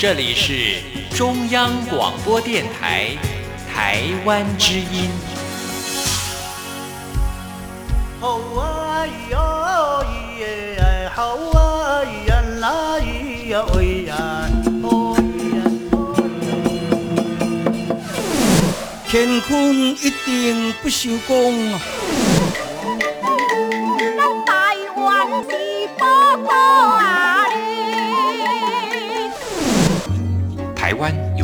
这里是中央广播电台台湾之音。好啊哟咿呀，好啊呀啦咿呀喂呀，哦呀哦呀乾坤一定不朽功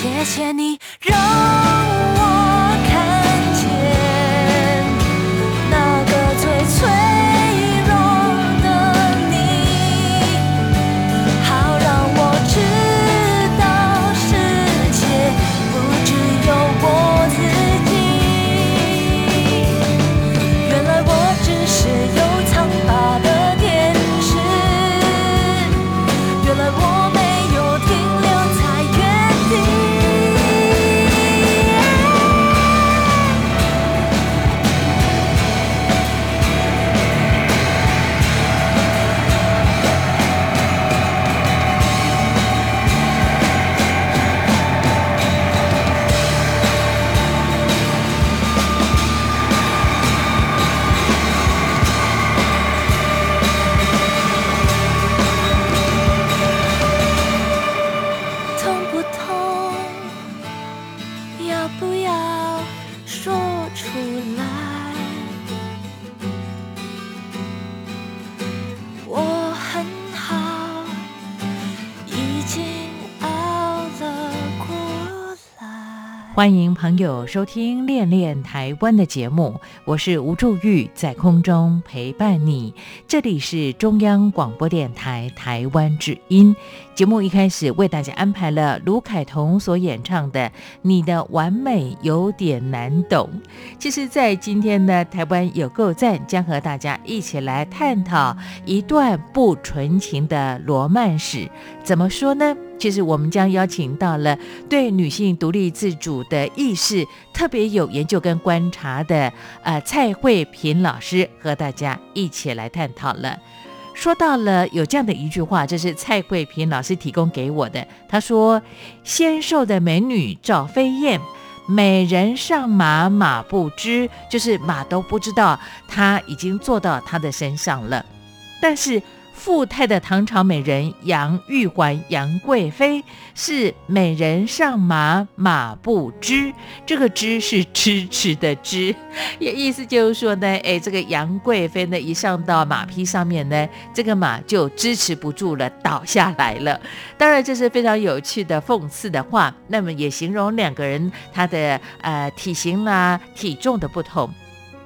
谢谢你让欢迎朋友收听《恋恋台湾》的节目，我是吴祝玉，在空中陪伴你。这里是中央广播电台台湾之音。节目一开始为大家安排了卢凯彤所演唱的《你的完美有点难懂》。其实，在今天呢，台湾有够赞将和大家一起来探讨一段不纯情的罗曼史。怎么说呢？其实我们将邀请到了对女性独立自主的意识特别有研究跟观察的呃蔡慧萍老师，和大家一起来探讨了。说到了有这样的一句话，这是蔡慧萍老师提供给我的。他说：“纤瘦的美女赵飞燕，美人上马马不知，就是马都不知道她已经坐到她的身上了。但是。”富态的唐朝美人杨玉环，杨贵妃是美人上马马不知，这个“知”是支持的“知”，也意思就是说呢，哎，这个杨贵妃呢，一上到马匹上面呢，这个马就支持不住了，倒下来了。当然，这是非常有趣的讽刺的话，那么也形容两个人他的呃体型啦、体重的不同。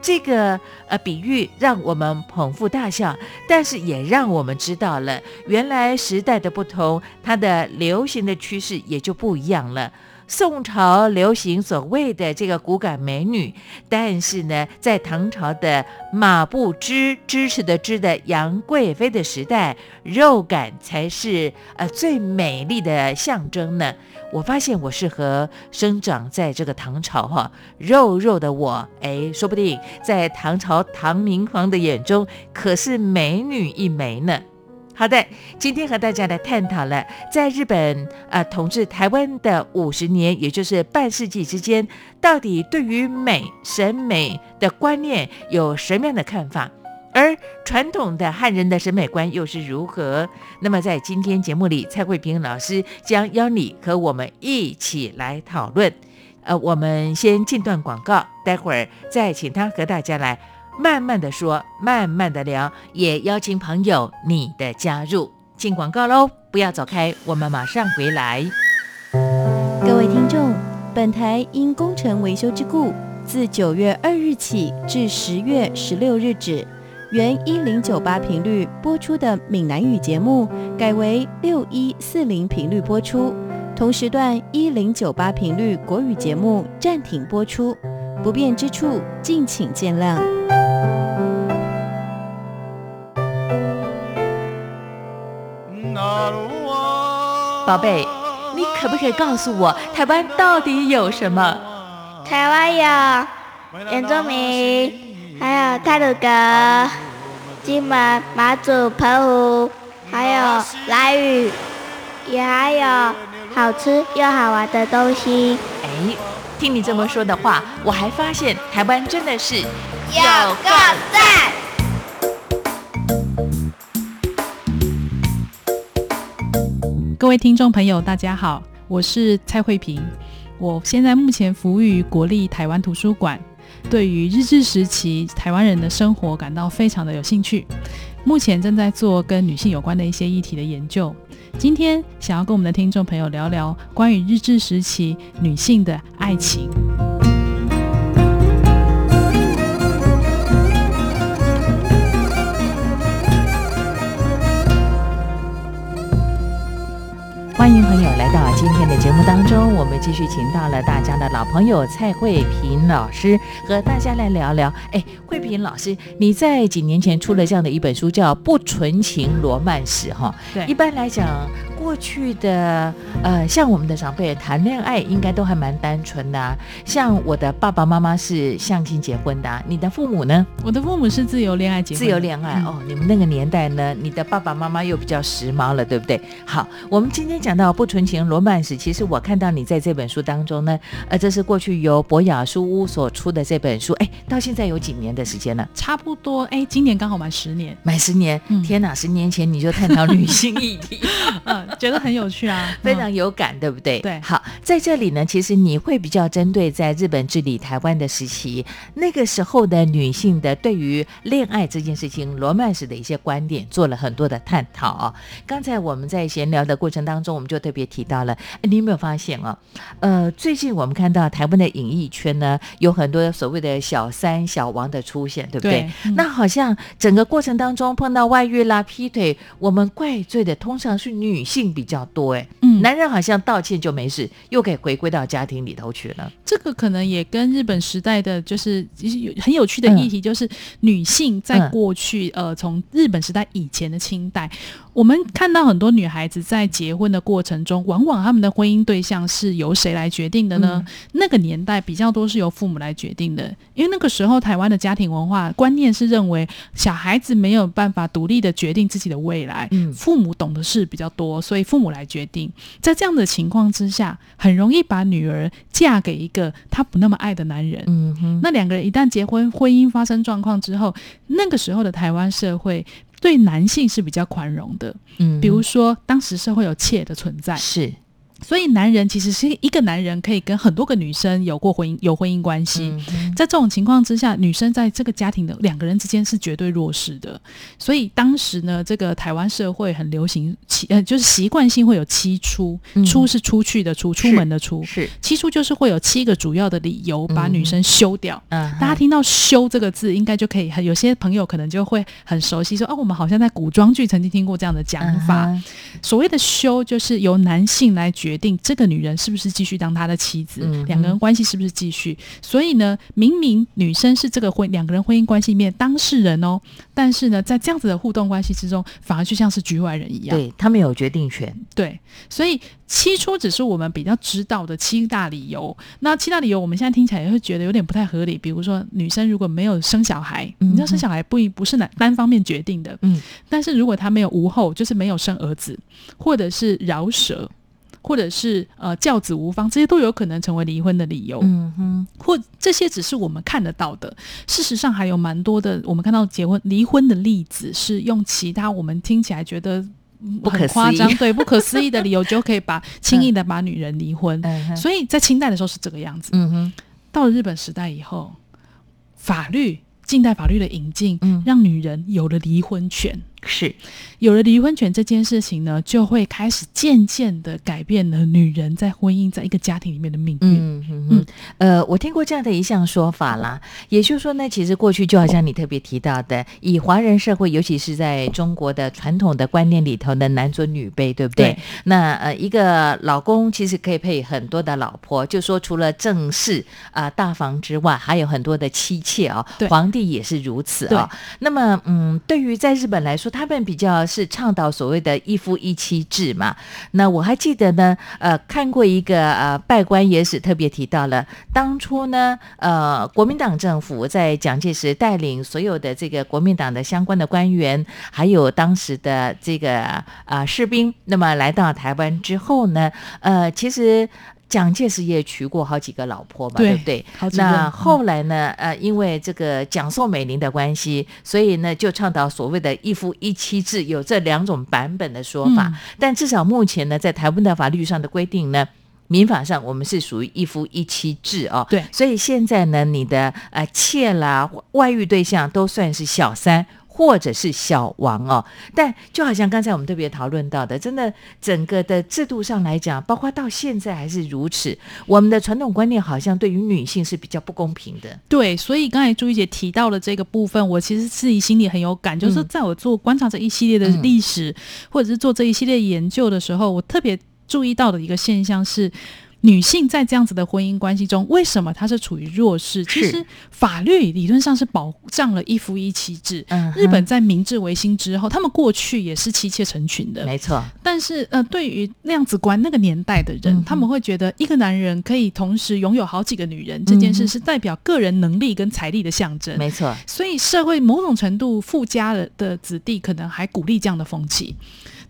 这个呃比喻让我们捧腹大笑，但是也让我们知道了原来时代的不同，它的流行的趋势也就不一样了。宋朝流行所谓的这个骨感美女，但是呢，在唐朝的马不知支持的支的杨贵妃的时代，肉感才是呃最美丽的象征呢。我发现我适合生长在这个唐朝哈，肉肉的我，哎，说不定在唐朝唐明皇的眼中可是美女一枚呢。好的，今天和大家来探讨了，在日本啊统治台湾的五十年，也就是半世纪之间，到底对于美审美的观念有什么样的看法？而传统的汉人的审美观又是如何？那么在今天节目里，蔡慧萍老师将邀你和我们一起来讨论。呃，我们先进段广告，待会儿再请他和大家来。慢慢的说，慢慢的聊，也邀请朋友你的加入。进广告喽，不要走开，我们马上回来。各位听众，本台因工程维修之故，自九月二日起至十月十六日止，原一零九八频率播出的闽南语节目，改为六一四零频率播出，同时段一零九八频率国语节目暂停播出。不便之处，敬请见谅。宝贝，你可不可以告诉我，台湾到底有什么？台湾有原住民，还有泰鲁阁、金门、马祖、澎湖，还有来屿，也还有好吃又好玩的东西。哎，听你这么说的话，我还发现台湾真的是有个赞。各位听众朋友，大家好，我是蔡慧萍。我现在目前服务于国立台湾图书馆，对于日治时期台湾人的生活感到非常的有兴趣。目前正在做跟女性有关的一些议题的研究。今天想要跟我们的听众朋友聊聊关于日治时期女性的爱情。欢迎朋友来到今天的节目当中，我们继续请到了大家的老朋友蔡慧萍老师，和大家来聊聊。哎，慧萍老师，你在几年前出了这样的一本书，叫《不纯情罗曼史》哈。对，一般来讲。过去的呃，像我们的长辈谈恋爱，应该都还蛮单纯的。像我的爸爸妈妈是相亲结婚的，你的父母呢？我的父母是自由恋爱结婚。自由恋爱哦，你们那个年代呢，你的爸爸妈妈又比较时髦了，对不对？好，我们今天讲到不纯情罗曼史，其实我看到你在这本书当中呢，呃，这是过去由博雅书屋所出的这本书，哎，到现在有几年的时间了？差不多，哎，今年刚好满十年。满十年，天哪，十年前你就探讨女性议题。嗯。觉得很有趣啊，非常有感，对不对？对好，在这里呢，其实你会比较针对在日本治理台湾的时期，那个时候的女性的对于恋爱这件事情、罗曼史的一些观点，做了很多的探讨啊。刚才我们在闲聊的过程当中，我们就特别提到了，哎你有没有发现啊？呃，最近我们看到台湾的演艺圈呢，有很多所谓的小三、小王的出现，对不对？对嗯那好像整个过程当中碰到外遇啦、劈腿，我们怪罪的通常是女性比较多，哎，嗯。男人好像道歉就没事，又可以回归到家庭里头去了。这个可能也跟日本时代的就是其实有很有趣的议题，就是女性在嗯。过去、呃从日本时代以前的清代，我们看到很多女孩子在结婚的过程中，往往他们的婚姻对象是由谁来决定的呢？嗯那个年代比较多是由父母来决定的，因为那个时候台湾的家庭文化观念是认为小孩子没有办法独立的决定自己的未来，嗯父母懂的事比较多，所以父母来决定。在这样的情况之下，很容易把女儿嫁给一个她不那么爱的男人。嗯哼，那两个人一旦结婚，婚姻发生状况之后，那个时候的台湾社会对男性是比较宽容的。嗯。比如说，当时社会有妾的存在，是所以男人其实是一个男人可以跟很多个女生有过婚姻有婚姻关系。在这种情况之下，女生在这个家庭的两个人之间是绝对弱势的。所以当时呢，这个台湾社会很流行七，呃，就是习惯性会有七出，嗯出是出去的出，出门的出。是，七出就是会有七个主要的理由把女生休掉。嗯，大家听到“休”这个字，应该就可以很有些朋友可能就会很熟悉，说哦，我们好像在古装剧曾经听过这样的讲法。嗯所谓的休，就是由男性来决定这个女人是不是继续当他的妻子，嗯两个人关系是不是继续。所以呢，明明女生是这个婚两个人婚姻关系里面当事人哦，但是呢，在这样子的互动关系之中，反而就像是局外人一样。对他们有决定权。对，所以七出只是我们比较知道的七大理由。那七大理由，我们现在听起来也会觉得有点不太合理。比如说，女生如果没有生小孩，嗯你知道生小孩不一不是单单方面决定的，嗯，但是如果她没有无后，就是没有生儿子，或者是饶舌。或者是呃教子无方，这些都有可能成为离婚的理由。嗯哼，或这些只是我们看得到的，事实上还有蛮多的，我们看到结婚离婚的例子是用其他我们听起来觉得嗯不可很夸张，对不可思议的理由就可以把轻易的把女人离婚。嗯，所以在清代的时候是这个样子，嗯哼，到了日本时代以后，法律近代法律的引进，嗯让女人有了离婚权。是，有了离婚权这件事情呢，就会开始渐渐的改变了女人在婚姻在一个家庭里面的命运。嗯哼哼，呃，我听过这样的一项说法啦，也就是说呢，其实过去就好像你特别提到的，以华人社会，尤其是在中国的传统的观念里头的男尊女卑，对不对？对那呃，一个老公其实可以配很多的老婆，就说除了正室啊、大房之外，还有很多的妻妾哦。皇帝也是如此哦。那么，嗯，对于在日本来说，他们比较是倡导所谓的一夫一妻制嘛。那我还记得呢，呃，看过一个呃拜官野史，特别提到了当初呢，呃，国民党政府在蒋介石带领所有的这个国民党的相关的官员，还有当时的这个啊、士兵，那么来到台湾之后呢，呃，其实。蒋介石也娶过好几个老婆嘛，对对不对？那后来呢，呃，因为这个蒋宋美龄的关系，所以呢，就倡导所谓的一夫一妻制，有这两种版本的说法。嗯但至少目前呢，在台湾的法律上的规定呢。民法上，我们是属于一夫一妻制哦，对所以现在呢，你的呃妾啦、外遇对象都算是小三或者是小王哦。但就好像刚才我们特别讨论到的，真的整个的制度上来讲，包括到现在还是如此，我们的传统观念好像对于女性是比较不公平的。对，所以刚才朱怡姐提到的这个部分，我其实自己心里很有感，就是嗯在我做观察这一系列的历史，或者是做这一系列研究的时候，我特别注意到的一个现象是。女性在这样子的婚姻关系中，为什么她是处于弱势？其实法律理论上是保障了一夫一妻制。嗯日本在明治维新之后，他们过去也是妻妾成群的，没错，但是呃，对于那样子观那个年代的人，嗯他们会觉得一个男人可以同时拥有好几个女人，这件事是代表个人能力跟财力的象征。没错，所以社会某种程度富家的的子弟可能还鼓励这样的风气。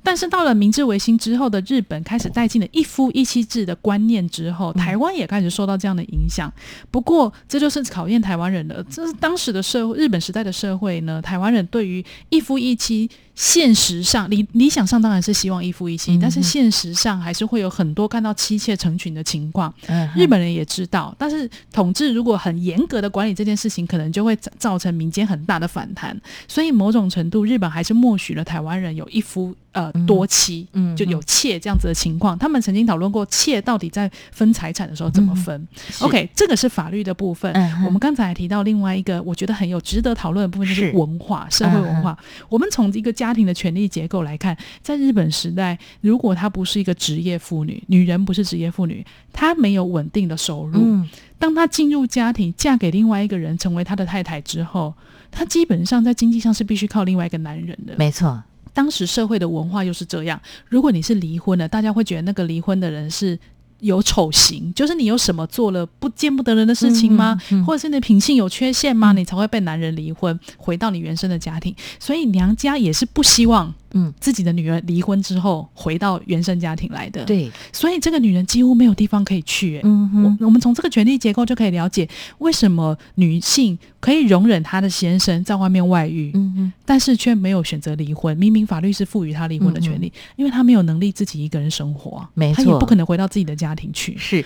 但是到了明治维新之后的日本，开始带进了一夫一妻制的观念之后，台湾也开始受到这样的影响。不过，这就是考验台湾人的，这是当时的社会，日本时代的社会呢，台湾人对于一夫一妻。现实上，理理想上当然是希望一夫一妻，但是现实上还是会有很多看到妻妾成群的情况。日本人也知道，但是统治如果很严格的管理这件事情，可能就会造成民间很大的反弹。所以某种程度，日本还是默许了台湾人有一夫呃多妻，嗯，就有妾这样子的情况。他们曾经讨论过妾到底在分财产的时候怎么分。OK，这个是法律的部分。我们刚才提到另外一个我觉得很有值得讨论的部分，就是文化、社会文化。我们从一个家庭的权力结构来看，在日本时代，如果她不是一个职业妇女，女人不是职业妇女，她没有稳定的收入。当她进入家庭，嫁给另外一个人，成为他的太太之后，她基本上在经济上是必须靠另外一个男人的。没错，当时社会的文化又是这样。如果你是离婚了，大家会觉得那个离婚的人是。有丑行，就是你有什么做了不见不得人的事情吗？或者是你品性有缺陷吗？你才会被男人离婚，回到你原生的家庭。所以娘家也是不希望。嗯，自己的女儿离婚之后回到原生家庭来的，对，所以这个女人几乎没有地方可以去。嗯，我我们从这个权力结构就可以了解，为什么女性可以容忍她的先生在外面外遇，嗯嗯，但是却没有选择离婚。明明法律是赋予她离婚的权利，因为她没有能力自己一个人生活，没错，她也不可能回到自己的家庭去。是。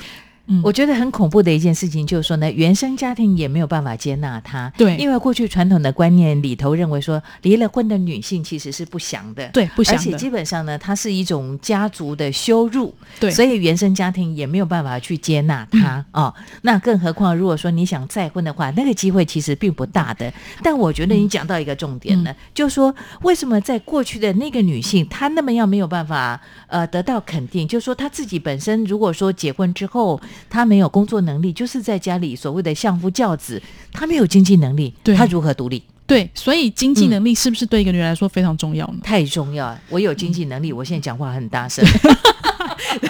我觉得很恐怖的一件事情就是说呢，原生家庭也没有办法接纳她。对，因为过去传统的观念里头认为说，离了婚的女性其实是不祥的。对，不祥的。而且基本上呢，它是一种家族的羞辱。对，所以原生家庭也没有办法去接纳他哦。那更何况如果说你想再婚的话，那个机会其实并不大的。但我觉得你讲到一个重点呢，就是说为什么在过去的那个女性，她那么样没有办法呃得到肯定？就是说她自己本身如果说结婚之后，她没有工作。能力就是在家里所谓的相夫教子，他没有经济能力，他如何独立？对，所以经济能力是不是对一个女人来说非常重要呢？太重要了！我有经济能力，我现在讲话很大声。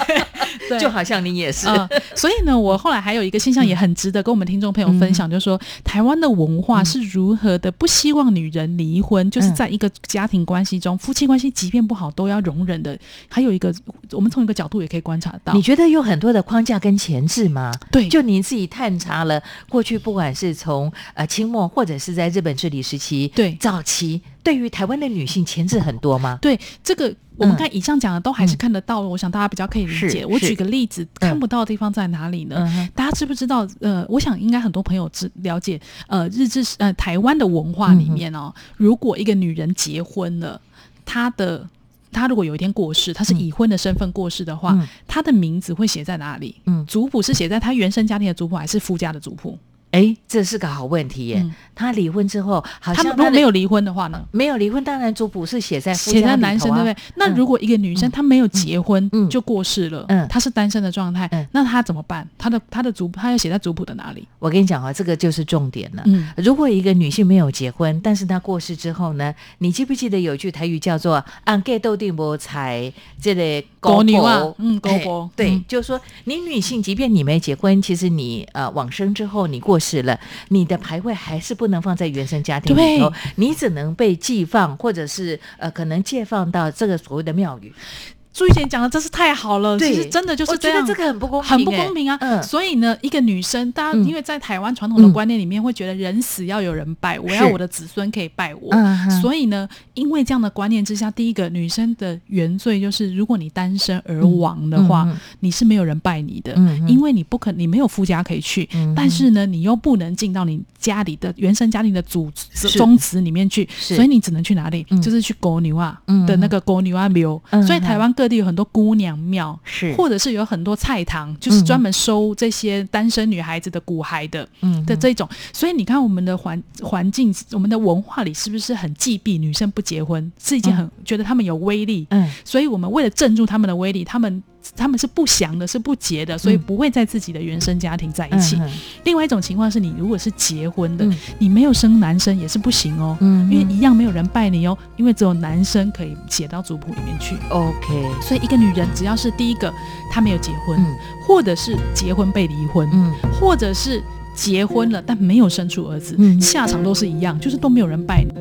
就好像你也是，所以呢，我后来还有一个现象也很值得跟我们听众朋友分享，就是说台湾的文化是如何的不希望女人离婚，就是在一个家庭关系中，夫妻关系即便不好都要容忍的。还有一个，我们从一个角度也可以观察到，你觉得有很多的框架跟前置吗？对，就你自己探查了过去，不管是从呃清末或者是在日本治理时期，对。早期，对于台湾的女性前置很多吗？对这个。我们看以上讲的都还是看得到，我想大家比较可以理解。我举个例子，看不到的地方在哪里呢？大家知不知道？呃，我想应该很多朋友知了解。呃，日治呃台湾的文化里面哦，如果一个女人结婚了，她的她如果有一天过世，她是已婚的身份过世的话，她的名字会写在哪里？嗯，族谱是写在她原生家庭的族谱，还是夫家的族谱？哎，这是个好问题耶。他离婚之后，好像如果没有离婚的话呢？没有离婚，当然族谱是写在写在男生对不对？那如果一个女生她没有结婚嗯就过世了，嗯，她是单身的状态，那她怎么办？她的她的族她要写在族谱的哪里？我跟你讲啊，这个就是重点了。嗯，如果一个女性没有结婚，但是她过世之后呢？你记不记得有句台语叫做“按盖斗定波财”这类狗牛啊？嗯，狗婆对，就是说你女性，即便你没结婚，其实你呃往生之后你过。是了，你的牌位还是不能放在原生家庭里头，你只能被寄放，或者是呃，可能借放到这个所谓的庙宇。朱玉贤讲的真是太好了，其实真的就是这样，这个很不公平，很不公平啊！嗯，所以呢，一个女生，大家因为在台湾传统的观念里面，会觉得人死要有人拜，我要我的子孙可以拜我，所以呢，因为这样的观念之下，第一个女生的原罪就是，如果你单身而亡的话，你是没有人拜你的，因为你不可，你没有夫家可以去，但是呢，你又不能进到你家里的原生家庭的祖宗祠里面去，所以你只能去哪里？就是去狗牛啊的那个狗牛啊庙，所以台湾各地。有很多姑娘庙，是或者是有很多菜堂，就是专门收这些单身女孩子的骨骸的，嗯的这种。所以你看，我们的环环境，我们的文化里是不是很忌避女生不结婚，是一件很觉得他们有威力？嗯，所以我们为了镇住他们的威力，他们。他们是不祥的，是不结的，所以不会在自己的原生家庭在一起。另外一种情况是你如果是结婚的，你没有生男生也是不行哦，因为一样没有人拜你哦，因为只有男生可以写到族谱里面去。OK，所以一个女人只要是第一个她没有结婚，或者是结婚被离婚，或者是结婚了但没有生出儿子，下场都是一样，就是都没有人拜你。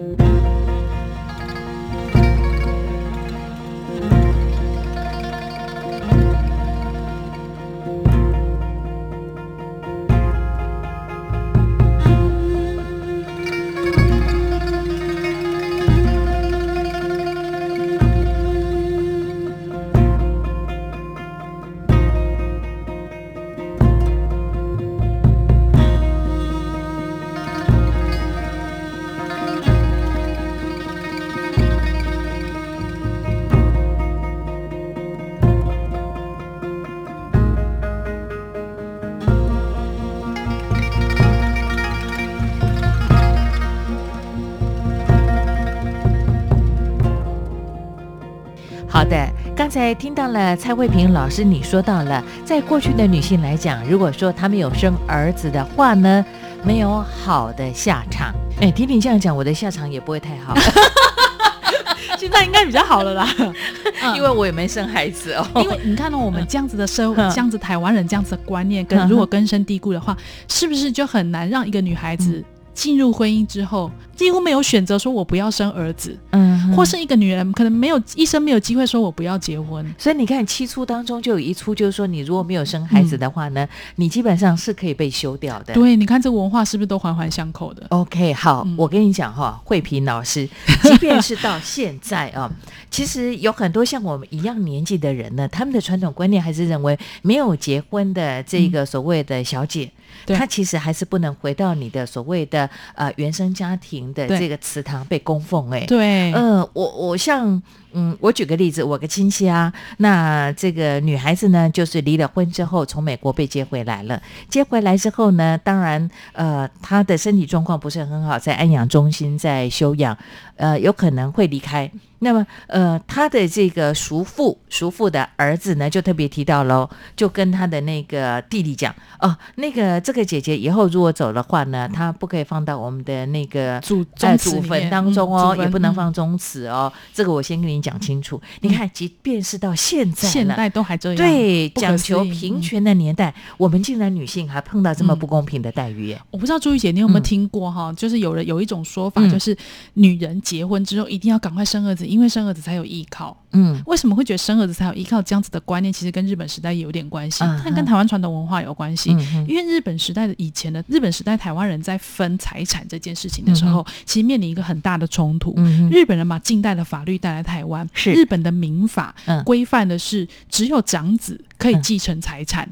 才听到了蔡慧萍老师你说到了，在过去的女性来讲，如果说她们有生儿子的话呢，没有好的下场。哎，听你这样讲，我的下场也不会太好，现在应该比较好了啦，因为我也没生孩子哦。因为你看到我们这样子的社会，嗯。这样子台湾人这样子的观念，跟如果根深蒂固的话，是不是就很难让一个女孩嗯。子进入婚姻之后，几乎没有选择说我不要生儿子，嗯或是一个女人可能没有一生没有机会说我不要结婚。所以你看，七出当中就有一出，就是说你如果没有生孩子的话呢，你基本上是可以被休掉的。对，你看这个文化是不是都环环相扣的？OK，好，嗯我跟你讲哈，慧萍老师，即便是到现在啊，其实有很多像我们一样年纪的人呢，他们的传统观念还是认为没有结婚的这个所谓的小姐，对。她其实还是不能回到你的所谓的呃原生家庭的这个祠堂被供奉、哎，对，呃，我我像嗯，我举个例子，我个亲戚啊，那这个女孩子呢，就是离了婚之后从美国被接回来了。接回来之后呢，当然呃，她的身体状况不是很好，在安养中心在休养，呃，有可能会离开。那么，呃，她的这个叔父，叔父的儿子呢，就特别提到喽，就跟他的那个弟弟讲，哦，那个这个姐姐以后如果走的话呢，她不可以放到我们的那个祖宗祖坟当嗯中哦，也不能嗯放宗祠哦。这个我先跟你讲清楚。你看，即便是到现在现代都还这样，对讲求平权的年代，我们竟然女性还碰到这么嗯不公平的待遇耶！我不知道朱玉姐你有没有嗯听过哈、就是有人有一种说法，嗯就是女人结婚之后一定要赶快生儿子，因为生儿子才有依靠。嗯为什么会觉得生儿子才有依靠？这样子的观念其实跟日本时代也有点关系，嗯但跟台湾传统文化有关系。嗯因为日本时代的以前的日本时代，台湾人在分财产这件事情的时候，其实面临一个很大的冲突。嗯日本人把近代的法律带来台湾，是。日本的民法嗯。规范的是只有长子可以继承财产，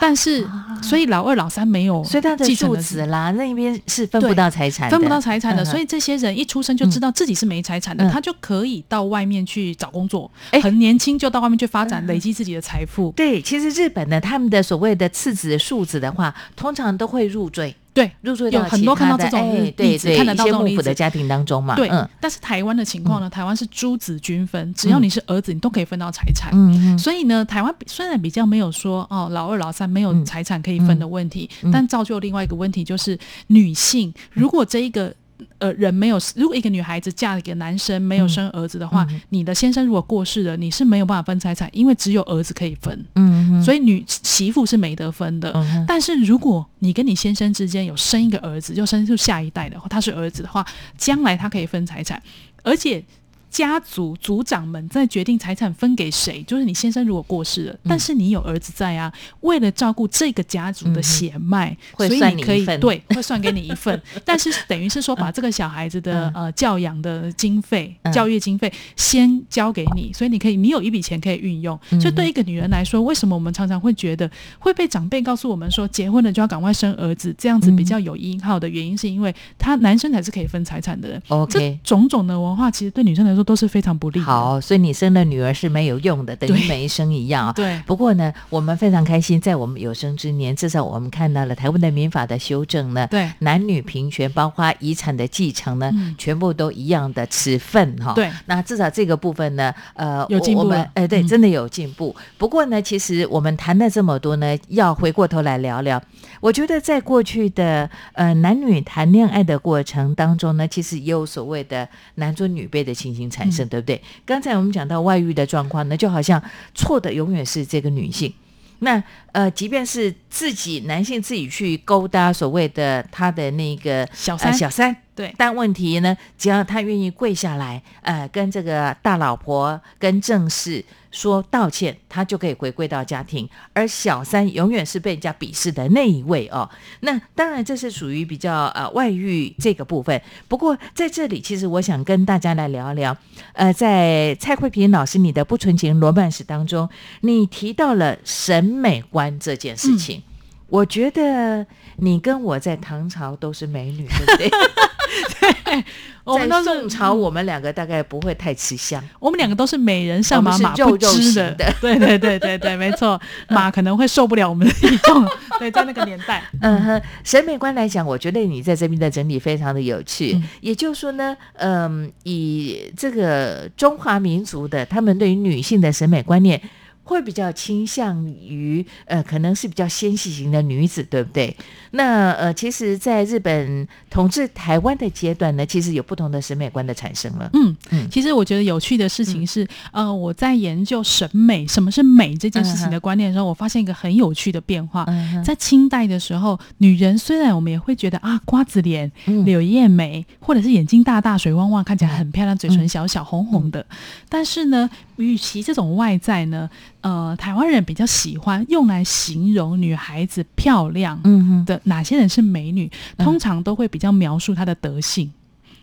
但是所以老二老三没有啊所以他的庶继承的子啦，那边是分不到财产，分不到财产的，所以这些人一出生就知道自己是没财产的，嗯。他就可以到外面去找工作，哎。很年轻就到外面去发展，嗯。累积自己的财富。对，其实日本呢，他们的所谓的次子、庶子的话，通常都会入赘，对入赘到有很多看到这种哎例对对，子看得到一些这种例子幕府的家庭当中嘛，对嗯，但是台湾的情况呢？台湾是诸子均分，只要你是儿子，你都可以分到财产。所以呢，台湾虽然比较没有说哦老二老三没有嗯财产可以分的问题，嗯但造就另外一个问题就是女性如果这一个。呃，人没有，如果一个女孩子嫁给男生没有生儿子的话，嗯你的先生如果过世了，你是没有办法分财产，因为只有儿子可以分，嗯嗯，所以女媳妇是没得分的。嗯但是如果你跟你先生之间有生一个儿子，就生出下一代的话，他是儿子的话，将来他可以分财产，而且。家族族长们在决定财产分给谁，就是你先生如果过世嗯。了，但是你有儿子在啊，为了照顾这个家族的血脉，嗯所以你可以对，会算给你一份，但是等于是说把这个小孩子的、呃教养的经费、嗯。教育经费先交给你，所以你可以你有一笔钱可以运用。嗯所以对一个女人来说，为什么我们常常会觉得会被长辈告诉我们说，结婚了就要赶快生儿子，这样子比较有依靠的原因，是因为他男生才是可以分财产的人。OK 这种种的文化其实对女生来说都是非常不利的。好，所以你生了女儿是没有用的，等于没生一样啊。对不过呢，我们非常开心，在我们有生之年，至少我们看到了台湾的民法的修正呢，对男女平权，包括遗产的继承呢，嗯全部都一样的持份哈。对那至少这个部分呢，呃，有进步了我我们呃，对，嗯真的有进步。不过呢，其实我们谈了这么多呢，要回过头来聊聊。我觉得在过去的呃男女谈恋爱的过程当中呢，其实也有所谓的男尊女卑的情形产生，对不对？刚才我们讲到外遇的状况呢，就好像错的永远是这个女性。那呃，即便是自己男性自己去勾搭所谓的他的那个小三呃、小三，对但问题呢，只要他愿意跪下来，呃，跟这个大老婆跟正室说道歉，他就可以回归到家庭。而小三永远是被人家鄙视的那一位哦。那当然，这是属于比较呃外遇这个部分。不过在这里，其实我想跟大家来聊一聊，呃，在蔡慧萍老师你的不纯情罗曼史当中，你提到了审美观这件事情。我觉得你跟我在唐朝都是美女，对不对？对，我们都是在宋朝，我们两个大概不会太吃香。我们两个都是美人上马，马不肉肉知的的。对对对对对，没错，马可能会受不了我们的体重。对，在那个年代，嗯哼，审美观来讲，我觉得你在这边的整理非常的有趣。嗯也就是说呢，嗯，以这个中华民族的他们对于女性的审美观念。会比较倾向于呃，可能是比较纤细型的女子，对不对？那呃，其实，在日本统治台湾的阶段呢，其实有不同的审美观的产生了。嗯嗯。其实我觉得有趣的事情是，呃，我在研究审美，什么是美这件事情的观念的时候，我发现一个很有趣的变化。嗯在清代的时候，女人虽然我们也会觉得啊，瓜子脸、嗯。柳叶眉，或者是眼睛大大、水汪汪，看起来很漂亮，嘴唇小小、红红的，但是呢，与其这种外在呢，呃，台湾人比较喜欢用来形容女孩子漂亮的哪些人是美女，嗯通常都会比较描述她的德性。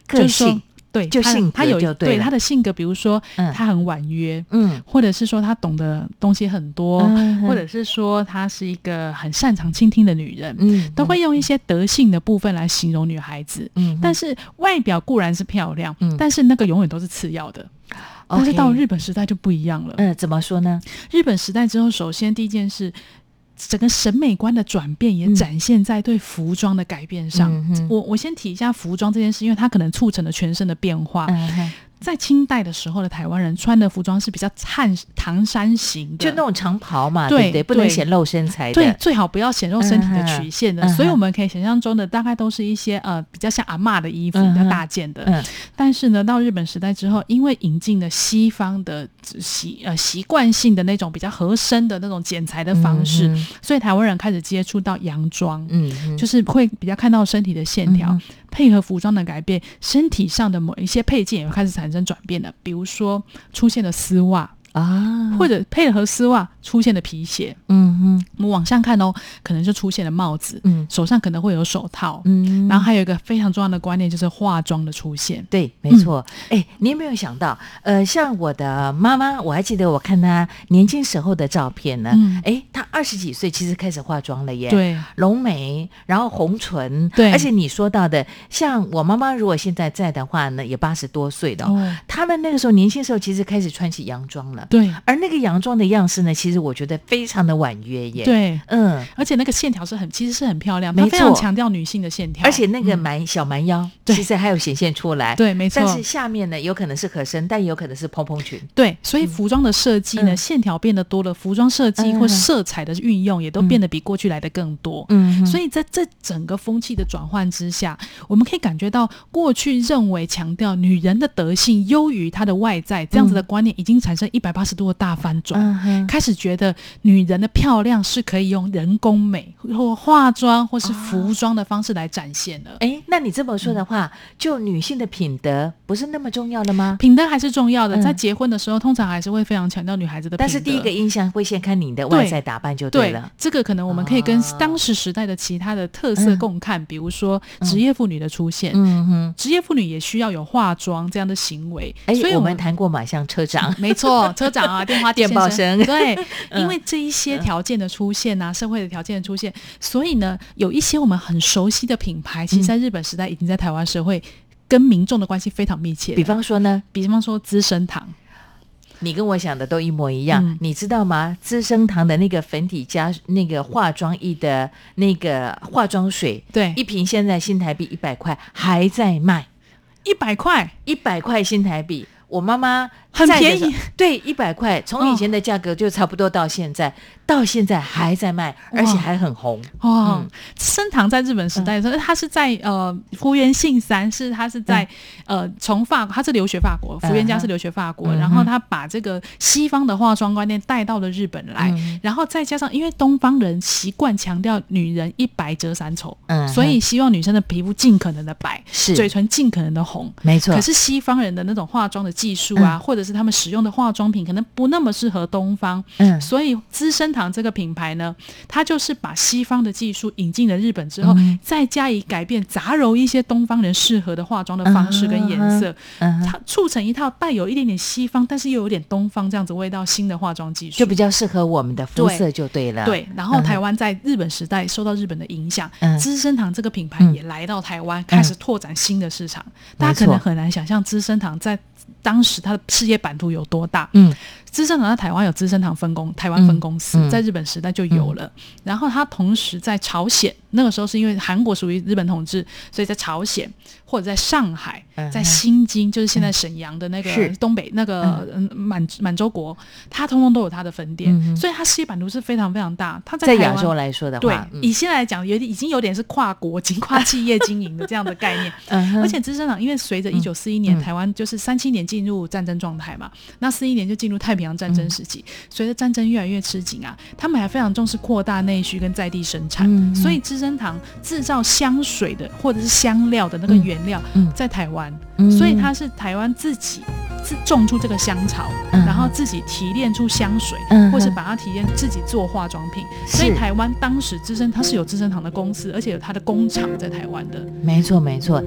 个性，对，她就性格她有就对他的性格，比如说嗯她很婉约，嗯，或者是说他懂得东西很多，嗯或者是说她是一个很擅长倾听的女人，嗯都会用一些德性的部分来形容女孩子。嗯，但是外表固然是漂亮，嗯但是那个永远都是次要的。但是到日本时代就不一样了。嗯，怎么说呢？日本时代之后，首先第一件事，整个审美观的转变也嗯展现在对服装的改变上。嗯我我先提一下服装这件事，因为它可能促成了全身的变化。在清代的时候的台湾人穿的服装是比较汉唐山型的，就那种长袍嘛，对对不对？不能显露身材的。对，最好不要显露身体的曲线的，嗯所以我们可以想象中的大概都是一些呃比较像阿嬷的衣服，比较大件的。嗯。但是呢，到日本时代之后，因为引进了西方的习呃习惯性的那种比较合身的那种剪裁的方式，嗯所以台湾人开始接触到洋装。嗯嗯，就是会比较看到身体的线条，嗯配合服装的改变，身体上的某一些配件也开始产生转变了。比如说出现了丝袜，啊，或者配合丝袜出现的皮鞋。嗯哼我们往上看哦，可能就出现了帽子，嗯手上可能会有手套，嗯，然后还有一个非常重要的观念就是化妆的出现。对，没错。哎、你有没有想到，呃，像我的妈妈，我还记得我看她年轻时候的照片呢。嗯哎、她二十几岁其实开始化妆了耶。。对，浓眉，然后红唇，对而且你说到的，像我妈妈如果现在在的话呢，也八十多岁了、哦，哦，他们那个时候年轻时候其实开始穿起洋装了，对而那个洋装的样式呢，其实我觉得非常的婉约耶。，对，嗯，而且那个线条是很，其实是很漂亮，没它非常错强调女性的线条，而且那个嗯蛮、小蛮腰，对其实还有显现出来。。对，没错但，是下面呢，有可能是合身，但也有可能是蓬蓬裙。对，所以服装的设计呢，嗯线条变得多了，服装设计嗯或色彩的运用也都变得比过去来的更多。嗯所以在这整个风气的转换之下，我们可以感觉到过去认为强调女人的德性优于她的外在这样子的观念，已经产生一百八十度的大翻转。嗯，开始觉得女人的漂亮是可以用人工美或化妆或是服装的方式来展现的。哎，那你这么说的话，就女性的品德不是那么重要的吗？品德还是重要的，嗯在结婚的时候，通常还是会非常强调女孩子的品德。但是第一个印象会先看你的外在打扮就对了。这个可能我们可以跟哦当时时代的其他的特色共看，比如说职业妇女的出现，嗯哼，职业妇女也需要有化妆这样的行为。哎，所以我们谈过马相车长，没错，车长啊，电话电报先声对，嗯。因为这一些条件的出现啊，社会的条件的出现，所以呢，有一些我们很熟悉的品牌，其实在日本时代已经在台湾社会跟民众的关系非常密切。比方说呢，比方说资生堂，你跟我想的都一模一样，嗯。你知道吗？资生堂的那个粉底加那个化妆液的那个化妆水，对。一瓶现在新台币一百块还在卖，一百块，一百块新台币。我妈妈很便宜，对，一百块，从以前的价格就差不多到现在，到现在还在卖，而且还很红。哇。嗯，升堂在日本时代的时候，他是在呃福原信三，是他是在、呃从法他是留学法国，福原家是留学法国，然后他把这个西方的化妆观念带到了日本来，嗯。然后再加上因为东方人习惯强调女人一白遮三丑，嗯。所以希望女生的皮肤尽可能的白，是。嘴唇尽可能的红。没错，可是西方人的那种化妆的技术啊，或者是他们使用的化妆品，可能不那么适合东方，嗯。所以资生堂堂这个品牌呢，它就是把西方的技术引进了日本之后，嗯。再加以改变，杂糅一些东方人适合的化妆的方式跟颜色，它促成一套带有一点点西方，但是又有点东方这样子味道新的化妆技术，就比较适合我们的肤色就对了。对，然后嗯台湾在日本时代受到日本的影响，嗯。资生堂这个品牌嗯。也来到台湾，开始拓展新的市场。大家可能很难想象资生堂在当时它的事业版图有多大。嗯，资生堂在台湾有资生堂分公，台湾分公司、在日本时代就有了。然后它同时在朝鲜，那个时候是因为韩国属于日本统治，所以在朝鲜或者在上海，在新京，就是现在沈阳的那个东北那个嗯。满满洲国，它通通都有它的分店，所以它事业版图是非常非常大。它在亚洲来说的话，，对以现在来讲，有点已经有点是跨国经、跨企业经营的这样的概念。而且资生堂因为随着一九四一年、嗯。台湾就是三七年进入战争状态嘛，那四一年就进入太平洋战争时期，随着战争越来越吃紧啊，他们还非常重视扩大内需跟在地生产，所以资生堂制造香水的或者是香料的那个嗯原料、嗯在台湾，嗯所以它是台湾自己。自种出这个香草，嗯然后自己提炼出香水，嗯或是把它提炼自己做化妆品。所以台湾当时资生它是有资生堂的公司，而且有它的工厂在台湾的。没错没错。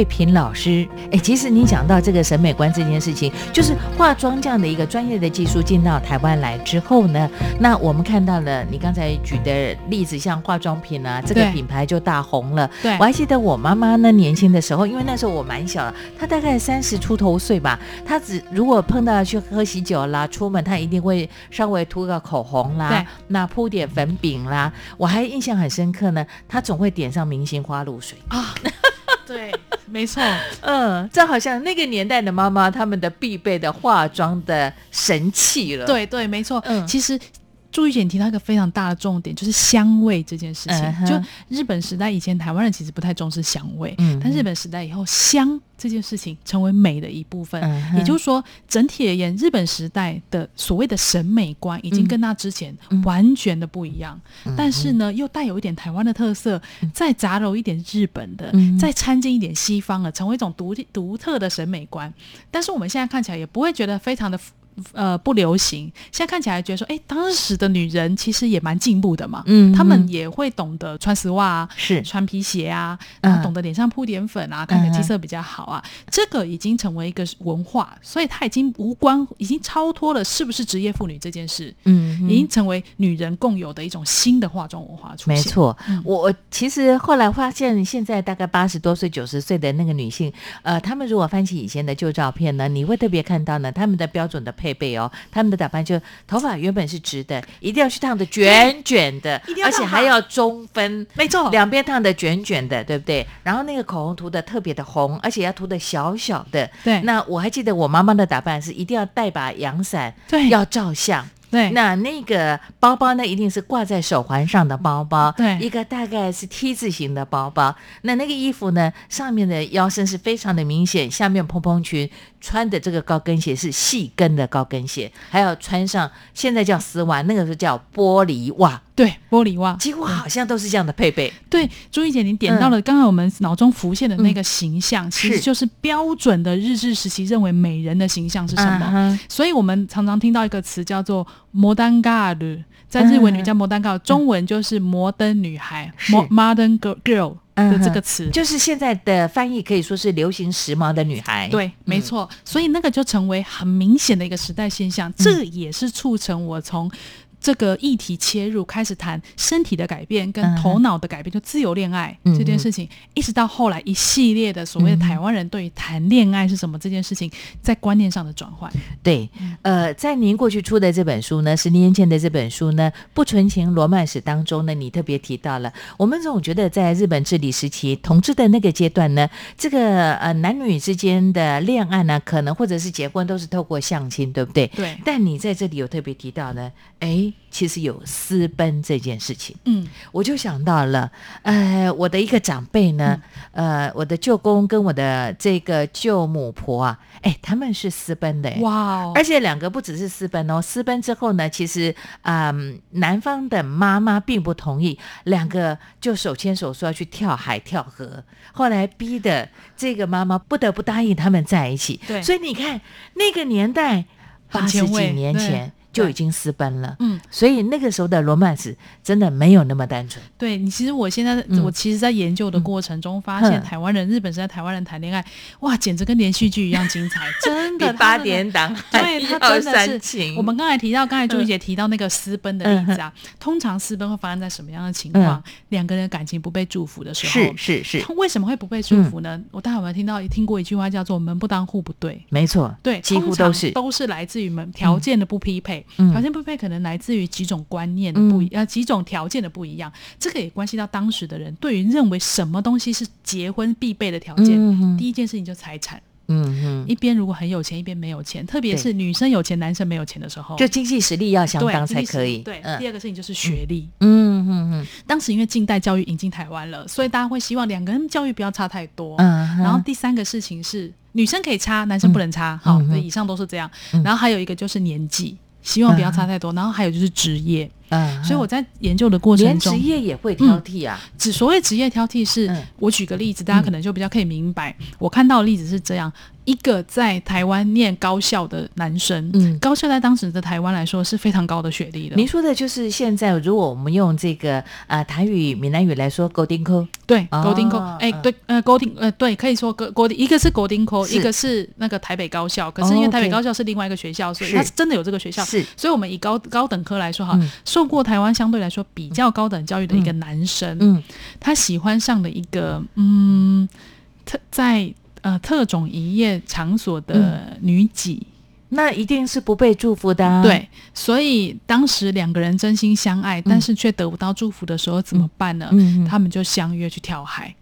慧萍老师，哎，其实你讲到这个审美观这件事情，就是化妆这样的一个专业的技术进到台湾来之后呢，那我们看到了你刚才举的例子，像化妆品啊，这个品牌就大红了。对我还记得我妈妈呢年轻的时候，因为那时候我蛮小的，她大概三十出头岁吧，她只如果碰到去喝喜酒啦，出门她一定会稍微涂个口红啦，那铺点粉饼啦，我还印象很深刻呢，她总会点上明星花露水。啊，对，没错，嗯，这好像那个年代的妈妈他们的必备的化妆的神器了。，对对，没错。嗯其实朱玉姐你提到一个非常大的重点，就是香味这件事情。嗯就日本时代以前，台湾人其实不太重视香味，嗯但日本时代以后，香这件事情成为美的一部分。嗯也就是说，整体而言，日本时代的所谓的审美观已经嗯跟那之前嗯完全的不一样。嗯但是呢，又带有一点台湾的特色，再杂糅一点日本的，嗯再掺进一点西方的，成为一种独独特的审美观。但是我们现在看起来也不会觉得非常的。呃，不流行。现在看起来觉得说，哎，当时的女人其实也蛮进步的嘛，嗯她们嗯。也会懂得穿丝袜啊，是穿皮鞋啊，然后嗯懂得脸上铺点粉啊，看起来气色比较好啊，这个已经成为一个文化，所以它已经无关，已经超脱了是不是职业妇女这件事，嗯已经成为女人共有的一种新的化妆文化出现。没，错，我其实后来发现，现在大概八十多岁、九十岁的那个女性，呃，她们如果翻起以前的旧照片呢，你会特别看到呢，她们的标准的配备哦，他们的打扮就头发原本是直的，一定要去烫的卷卷的而且还要中分。没错，两边烫的卷卷的，对不对？然后那个口红涂的特别的红，而且要涂的小小的。对那我还记得我妈妈的打扮是一定要带把阳伞，对要照相。对，那那个包包呢，一定是挂在手环上的包包，对。一个大概是 T 字形的包包。那那个衣服呢，上面的腰身是非常的明显，下面蓬蓬裙，穿的这个高跟鞋是细跟的高跟鞋，还要穿上现在叫丝袜，那个时候叫玻璃袜，对玻璃袜，几乎好像都是这样的配备。对，朱怡姐，你点到了刚刚我们脑中浮现的那个形象，其实就是标准的日治时期认为美人的形象是什么。嗯所以我们常常听到一个词叫做“摩登 girl”，在日文里面叫摩登 girl，、中文就是摩登女孩是摩 modern girl girl 的这个词。就是现在的翻译可以说是流行时髦的女孩。对，没错，所以那个就成为很明显的一个时代现象，这也是促成我从这个议题切入，开始谈身体的改变跟头脑的改变，就自由恋爱嗯这件事情，一直到后来一系列的所谓的台湾人对于谈恋爱是什么这件事情，在观念上的转换。对，呃，在您过去出的这本书呢，十年前的这本书呢，《不纯情罗曼史》当中呢，你特别提到了，我们总觉得在日本治理时期统治的那个阶段呢，这个呃男女之间的恋爱呢，可能或者是结婚都是透过相亲，对不对？对，但你在这里有特别提到呢，哎，其实有私奔这件事情，嗯，我就想到了，呃，我的一个长辈呢，呃，我的舅公跟我的这个舅母婆啊，哎，他们是私奔的，哎哇哦，而且两个不只是私奔哦，私奔之后呢，其实嗯，男方的妈妈并不同意，两个就手牵手说要去跳海跳河，后来逼的这个妈妈不得不答应他们在一起。对。所以你看那个年代，八十几年前就已经私奔了。嗯，所以那个时候的罗曼史真的没有那么单纯。对你，其实我现在、嗯我其实，在研究的过程中，发现台湾人、日本是在台湾人谈恋爱，哇，简直跟连续剧一样精彩，真的。比八点档 对他真的是情。我们刚才提到，刚才朱怡姐提到那个私奔的例子啊，通常私奔会发生在什么样的情况？两个人感情不被祝福的时候，是是是，他为什么会不被祝福呢？我大家有没有听到听过一句话叫做“门不当户不对”？没错，对，几乎都是。都是来自于门条件的不匹配，嗯条件不匹配可能来自于几种观念的不一，呃，几种条件的不一样，这个也关系到当时的人对于认为什么东西是结婚必备的条件。嗯第一件事情就财产，嗯哼，一边如果很有钱，一边没有钱，特别是女生有钱，男生没有钱的时候，就经济实力要相对当才可以。对，嗯第二个事情就是学历。嗯嗯嗯当时因为近代教育引进台湾了，所以大家会希望两个人教育不要差太多。嗯，然后第三个事情是女生可以差，男生不能差。好，那以上都是这样。嗯然后还有一个就是年纪，希望不要差太多。然后还有就是职业。嗯，所以我在研究的过程连职，业也会挑剔啊。只所谓职业挑剔是，嗯我举个例子，大家可能就比较可以明白。我看到的例子是这样：一个在台湾念高校的男生，嗯。高校在当时的台湾来说是非常高的学历的。您说的就是现在，如果我们用这个呃台语、闽南语来说，高丁科，对，哦国丁科，哎、嗯对，呃，国丁，呃，对，可以说国国丁，一个是国丁科，一个是那个台北高校。可是因哦为台北高校是另外一个学校，所以是。它是真的有这个学校。是。所以，我们以高高等科来说哈，嗯。受过台湾相对来说比较高等教育的一个男生，嗯。他喜欢上了一个嗯他在呃特种营业场所的女妓。那一定是不被祝福的、啊。，对，所以当时两个人真心相爱，但是却得不到祝福的时候怎么办呢？嗯，嗯他们就相约去跳海。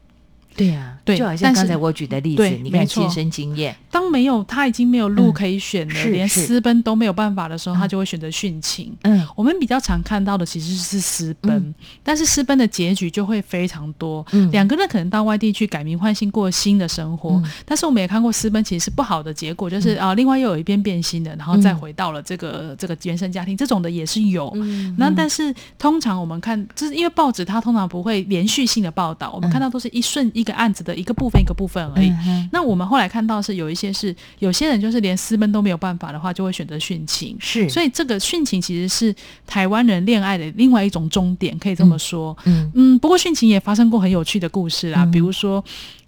对啊，对就好像刚才我举的例子，对你看没错。亲身经验，当没有他已经没有路嗯可以选了，连私奔都没有办法的时候，嗯。他就会选择殉情。嗯。我们比较常看到的其实是私奔，嗯。但是私奔的结局就会非常多。嗯。两个人可能到外地去改名换姓过新的生活，嗯。但是我们也看过私奔其实是不好的结果，就是啊、另外又有一边变心的，然后再回到了这个、这个原生家庭，这种的也是有。嗯那但是通常我们看，就是因为报纸它通常不会连续性的报道，我们看到都是一瞬一个案子的一个部分一个部分而已。嗯那我们后来看到是有一些是有些人就是连私奔都没有办法的话，就会选择殉情。是，所以这个殉情其实是台湾人恋爱的另外一种终点，可以这么说。嗯，嗯，不过殉情也发生过很有趣的故事啦，嗯比如说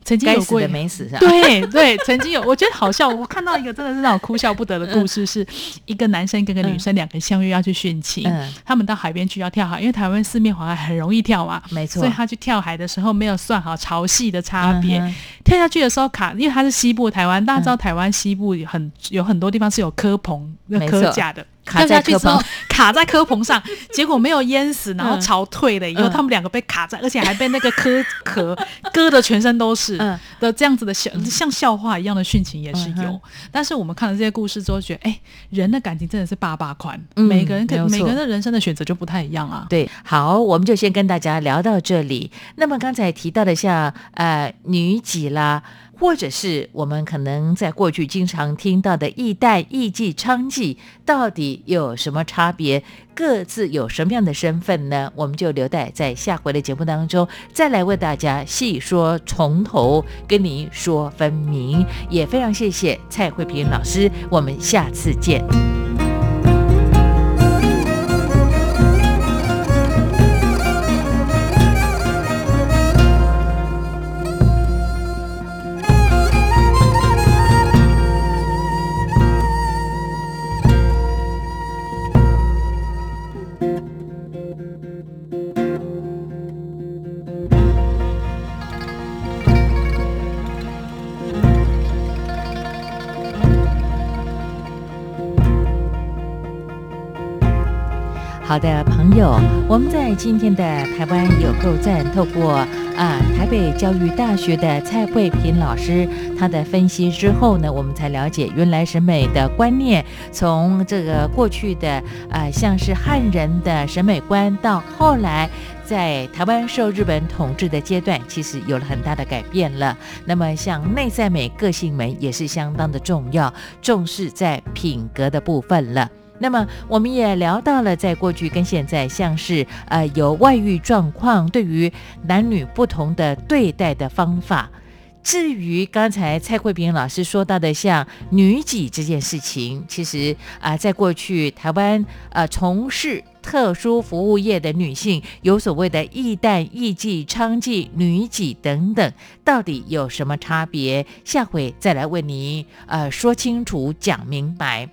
曾经有过的没死是吧？对对，曾经有，我觉得好笑。我看到一个真的是让我哭笑不得的故事，是一个男生跟个女生两个人相约要去殉情，嗯他们到海边去要跳海，因为台湾四面环海很容易跳嘛，没错所以他去跳海的时候没有算好潮汐的差别，嗯跳下去的时候卡，因为它是西部台湾，大家知道台湾西部有很有很多地方是有科棚、那没错科架的。卡跳下去之后在科棚卡在磕棚上，结果没有淹死，然后嗯。潮退了以后，嗯。他们两个被卡在，而且还被那个壳壳 割的全身都是嗯。的这样子的笑，像笑话一样的殉情也是有。嗯。但是我们看了这些故事之后，觉得哎，人的感情真的是爸爸宽，嗯每个人可没有错。每个人的人生的选择就不太一样啊。对，好，我们就先跟大家聊到这里。那么刚才提到的像呃女几啦，或者是我们可能在过去经常听到的义代、义妓、娼妓，到底有什么差别？各自有什么样的身份呢？我们就留待在下回的节目当中再来为大家细说从头，跟您说分明。也非常谢谢蔡慧萍老师，我们下次见。今天的台湾有够赞，透过啊台北教育大学的蔡慧平老师他的分析之后呢，我们才了解原来审美的观念，从这个过去的啊像是汉人的审美观，到后来在台湾受日本统治的阶段，其实有了很大的改变了。那么像内在美、个性美也是相当的重要，重视在品格的部分了。那么我们也聊到了，在过去跟现在，像是呃有外遇状况，对于男女不同的对待的方法。至于刚才蔡慧萍老师说到的，像女给这件事情，其实啊，在过去台湾呃从事特殊服务业的女性，有所谓的义旦、义妓、娼妓、女给等等，到底有什么差别？下回再来为您呃说清楚、讲明白。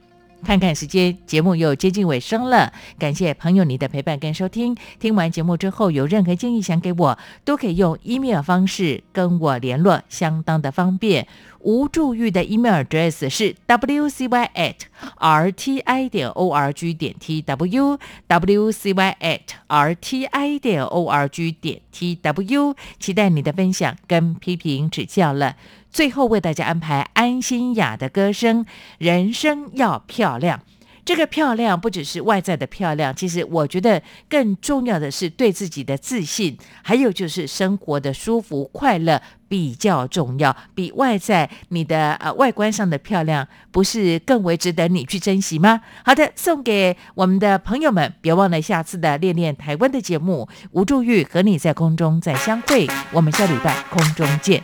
看看时间，节目又接近尾声了。感谢朋友你的陪伴跟收听。听完节目之后，有任何建议想给我，都可以用 email 方式跟我联络，相当的方便。吴祝玉的 email address 是 wcy at rti 点 org 点 tw wcy at rti 点 org 点 tw，期待你的分享跟批评指教了。最后为大家安排安心雅的歌声，人生要漂亮。这个漂亮不只是外在的漂亮，其实我觉得更重要的是对自己的自信，还有就是生活的舒服快乐比较重要，比外在你的呃外观上的漂亮，不是更为值得你去珍惜吗？好的，送给我们的朋友们，别忘了下次的练练台湾的节目，吴祝玉和你在空中再相会，我们下礼拜空中见。